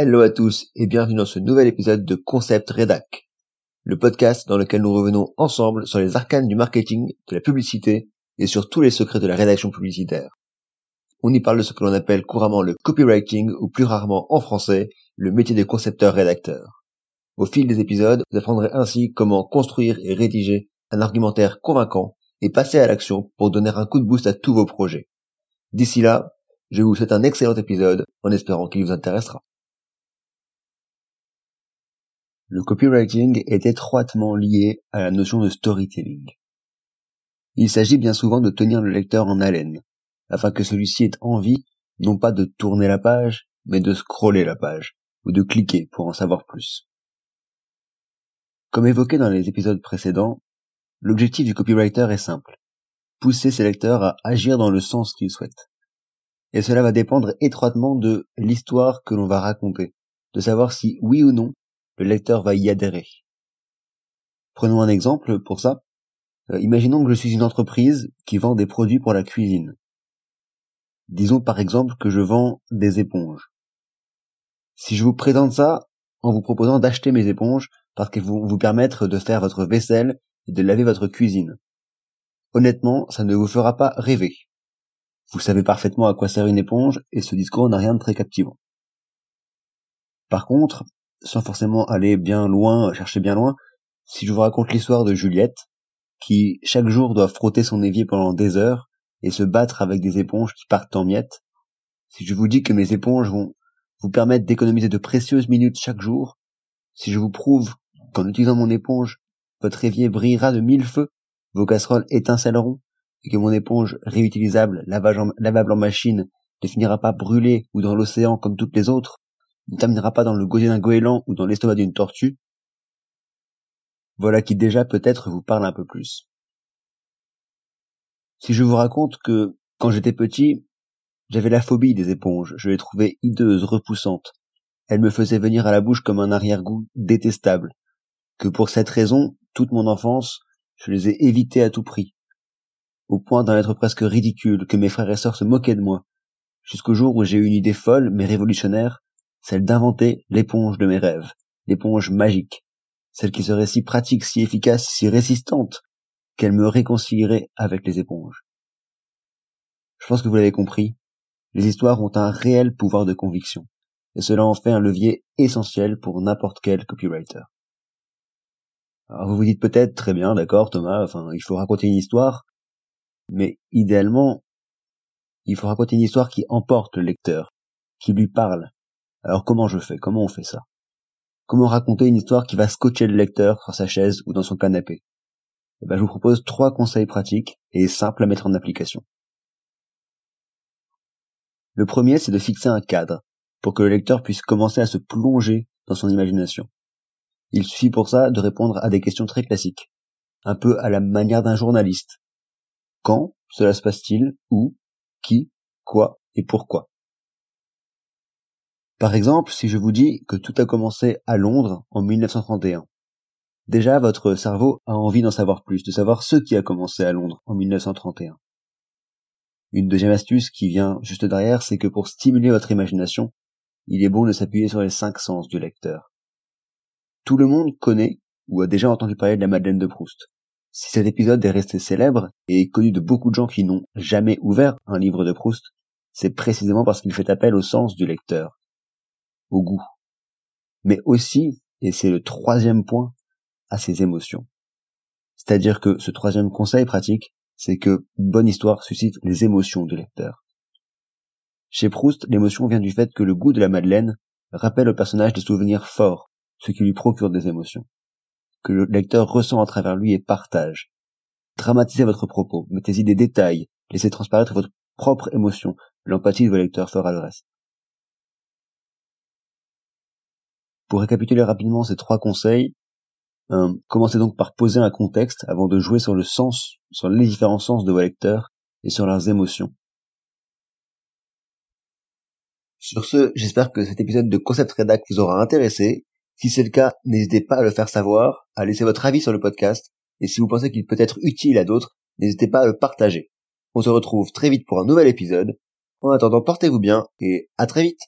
Hello à tous et bienvenue dans ce nouvel épisode de Concept Redac, le podcast dans lequel nous revenons ensemble sur les arcanes du marketing, de la publicité et sur tous les secrets de la rédaction publicitaire. On y parle de ce que l'on appelle couramment le copywriting ou plus rarement en français le métier de concepteur-rédacteur. Au fil des épisodes, vous apprendrez ainsi comment construire et rédiger un argumentaire convaincant et passer à l'action pour donner un coup de boost à tous vos projets. D'ici là, je vous souhaite un excellent épisode en espérant qu'il vous intéressera. Le copywriting est étroitement lié à la notion de storytelling. Il s'agit bien souvent de tenir le lecteur en haleine, afin que celui-ci ait envie non pas de tourner la page, mais de scroller la page, ou de cliquer pour en savoir plus. Comme évoqué dans les épisodes précédents, l'objectif du copywriter est simple. Pousser ses lecteurs à agir dans le sens qu'ils souhaitent. Et cela va dépendre étroitement de l'histoire que l'on va raconter, de savoir si oui ou non le lecteur va y adhérer. Prenons un exemple pour ça. Euh, imaginons que je suis une entreprise qui vend des produits pour la cuisine. Disons par exemple que je vends des éponges. Si je vous présente ça en vous proposant d'acheter mes éponges parce qu'elles vont vous permettre de faire votre vaisselle et de laver votre cuisine. Honnêtement, ça ne vous fera pas rêver. Vous savez parfaitement à quoi sert une éponge et ce discours n'a rien de très captivant. Par contre, sans forcément aller bien loin, chercher bien loin, si je vous raconte l'histoire de Juliette, qui chaque jour doit frotter son évier pendant des heures et se battre avec des éponges qui partent en miettes, si je vous dis que mes éponges vont vous permettre d'économiser de précieuses minutes chaque jour, si je vous prouve qu'en utilisant mon éponge, votre évier brillera de mille feux, vos casseroles étincelleront, et que mon éponge réutilisable, lavable en machine, ne finira pas brûlée ou dans l'océan comme toutes les autres, ne terminera pas dans le gosier d'un goéland ou dans l'estomac d'une tortue, voilà qui déjà peut-être vous parle un peu plus. Si je vous raconte que, quand j'étais petit, j'avais la phobie des éponges, je les trouvais hideuses, repoussantes. Elles me faisaient venir à la bouche comme un arrière-goût détestable, que pour cette raison, toute mon enfance, je les ai évitées à tout prix, au point d'en être presque ridicule, que mes frères et sœurs se moquaient de moi, jusqu'au jour où j'ai eu une idée folle mais révolutionnaire, celle d'inventer l'éponge de mes rêves, l'éponge magique, celle qui serait si pratique, si efficace, si résistante, qu'elle me réconcilierait avec les éponges. Je pense que vous l'avez compris, les histoires ont un réel pouvoir de conviction, et cela en fait un levier essentiel pour n'importe quel copywriter. Alors vous vous dites peut-être, très bien, d'accord Thomas, enfin il faut raconter une histoire, mais idéalement, il faut raconter une histoire qui emporte le lecteur, qui lui parle, alors comment je fais? Comment on fait ça? Comment raconter une histoire qui va scotcher le lecteur sur sa chaise ou dans son canapé? Eh ben, Je vous propose trois conseils pratiques et simples à mettre en application. Le premier, c'est de fixer un cadre pour que le lecteur puisse commencer à se plonger dans son imagination. Il suffit pour ça de répondre à des questions très classiques, un peu à la manière d'un journaliste. Quand cela se passe-t-il? Où? Qui? Quoi? Et pourquoi? Par exemple, si je vous dis que tout a commencé à Londres en 1931. Déjà, votre cerveau a envie d'en savoir plus, de savoir ce qui a commencé à Londres en 1931. Une deuxième astuce qui vient juste derrière, c'est que pour stimuler votre imagination, il est bon de s'appuyer sur les cinq sens du lecteur. Tout le monde connaît ou a déjà entendu parler de la Madeleine de Proust. Si cet épisode est resté célèbre et connu de beaucoup de gens qui n'ont jamais ouvert un livre de Proust, c'est précisément parce qu'il fait appel au sens du lecteur au goût, mais aussi, et c'est le troisième point, à ses émotions. C'est-à-dire que ce troisième conseil pratique, c'est que bonne histoire suscite les émotions du lecteur. Chez Proust, l'émotion vient du fait que le goût de la Madeleine rappelle au personnage des souvenirs forts, ce qui lui procure des émotions, que le lecteur ressent à travers lui et partage. Dramatisez votre propos, mettez-y des détails, laissez transparaître votre propre émotion, l'empathie de vos lecteurs fera le reste. Pour récapituler rapidement ces trois conseils, euh, commencez donc par poser un contexte avant de jouer sur le sens, sur les différents sens de vos lecteurs et sur leurs émotions. Sur ce, j'espère que cet épisode de Concept Redact vous aura intéressé. Si c'est le cas, n'hésitez pas à le faire savoir, à laisser votre avis sur le podcast, et si vous pensez qu'il peut être utile à d'autres, n'hésitez pas à le partager. On se retrouve très vite pour un nouvel épisode. En attendant, portez-vous bien et à très vite